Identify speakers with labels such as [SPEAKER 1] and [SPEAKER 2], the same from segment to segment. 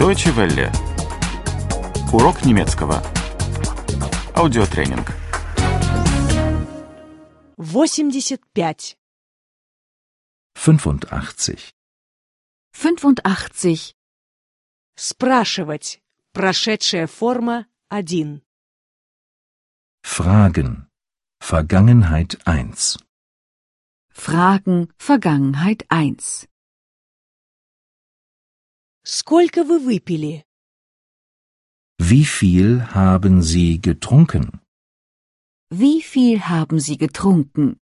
[SPEAKER 1] Deutsche Welle. Урок немецкого. Аудиотренинг.
[SPEAKER 2] 85.
[SPEAKER 3] 85.
[SPEAKER 4] 85.
[SPEAKER 2] Спрашивать. Прошедшая форма 1.
[SPEAKER 3] Fragen. Vergangenheit 1.
[SPEAKER 4] Fragen Vergangenheit 1.
[SPEAKER 2] Сколько вы выпили?
[SPEAKER 3] Wie viel haben Sie getrunken?
[SPEAKER 4] Wie viel haben Sie getrunken?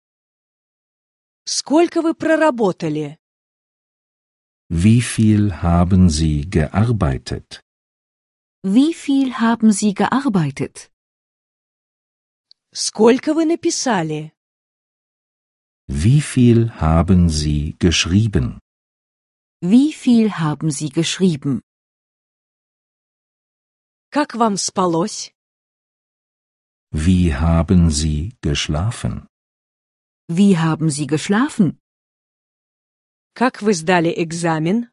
[SPEAKER 2] Сколько вы проработали?
[SPEAKER 3] Wie viel haben Sie gearbeitet?
[SPEAKER 4] Wie viel haben Sie gearbeitet?
[SPEAKER 2] Сколько вы написали?
[SPEAKER 3] Wie viel haben Sie geschrieben?
[SPEAKER 4] Wie viel haben Sie geschrieben?
[SPEAKER 2] Как вам спалось?
[SPEAKER 3] Wie haben Sie geschlafen?
[SPEAKER 4] Wie haben Sie geschlafen?
[SPEAKER 2] Как вы сдали экзамен?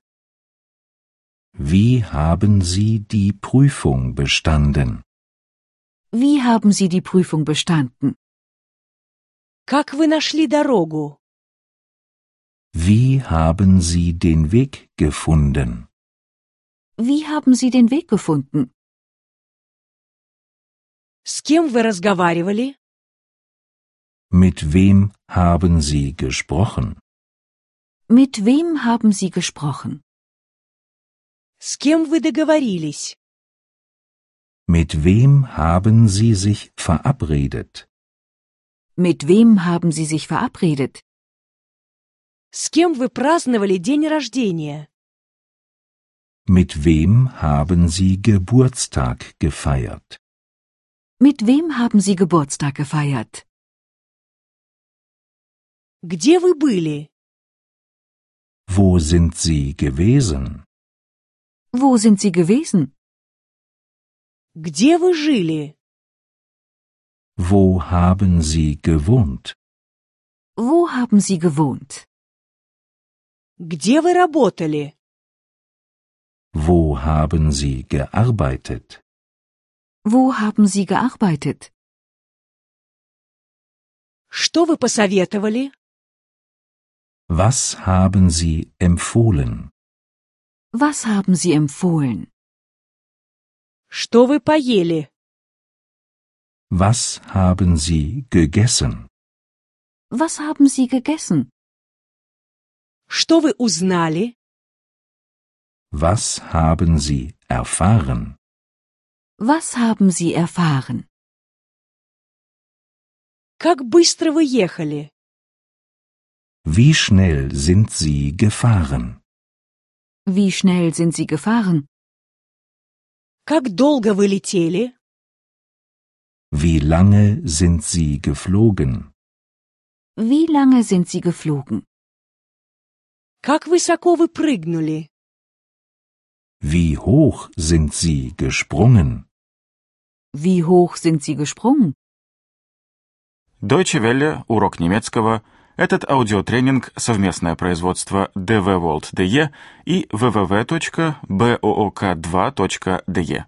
[SPEAKER 3] Wie haben Sie die Prüfung bestanden?
[SPEAKER 4] Wie haben Sie die Prüfung bestanden?
[SPEAKER 2] Как вы нашли дорогу?
[SPEAKER 3] Wie haben Sie den Weg gefunden?
[SPEAKER 4] Wie haben Sie den Weg gefunden?
[SPEAKER 2] С кем вы разговаривали?
[SPEAKER 3] Mit wem haben Sie gesprochen?
[SPEAKER 4] Mit wem haben Sie gesprochen?
[SPEAKER 2] С кем вы договорились?
[SPEAKER 3] Mit wem haben Sie sich verabredet?
[SPEAKER 4] Mit wem haben Sie sich verabredet?
[SPEAKER 2] С кем вы праздновали день рождения?
[SPEAKER 3] Mit wem haben Sie Geburtstag gefeiert?
[SPEAKER 4] Mit wem haben Sie Geburtstag gefeiert?
[SPEAKER 2] Где вы были?
[SPEAKER 3] Wo sind Sie gewesen?
[SPEAKER 4] Wo sind Sie gewesen?
[SPEAKER 2] Где вы жили?
[SPEAKER 3] Wo haben Sie gewohnt?
[SPEAKER 4] Wo haben Sie gewohnt?
[SPEAKER 2] Где вы работали?
[SPEAKER 3] Wo haben Sie gearbeitet?
[SPEAKER 4] Wo haben Sie gearbeitet?
[SPEAKER 2] Что вы посоветовали?
[SPEAKER 3] Was haben Sie empfohlen?
[SPEAKER 4] Was haben Sie empfohlen?
[SPEAKER 2] Что вы поели?
[SPEAKER 3] Was haben Sie gegessen?
[SPEAKER 4] Was haben Sie gegessen?
[SPEAKER 2] Что вы узнали?
[SPEAKER 3] Was haben Sie erfahren?
[SPEAKER 4] Was haben Sie erfahren?
[SPEAKER 2] Как быстро вы ехали?
[SPEAKER 3] Wie schnell sind Sie gefahren?
[SPEAKER 4] Wie schnell sind Sie gefahren?
[SPEAKER 2] Как долго вы летели?
[SPEAKER 3] Wie lange sind Sie geflogen?
[SPEAKER 4] Wie lange sind Sie geflogen?
[SPEAKER 2] Как высоко вы прыгнули?
[SPEAKER 3] Wie hoch sind Sie gesprungen?
[SPEAKER 4] Wie hoch sind Sie gesprungen?
[SPEAKER 1] Deutsche Welle. Урок немецкого. Этот аудиотренинг – совместное производство DW World DE и www.book2.de.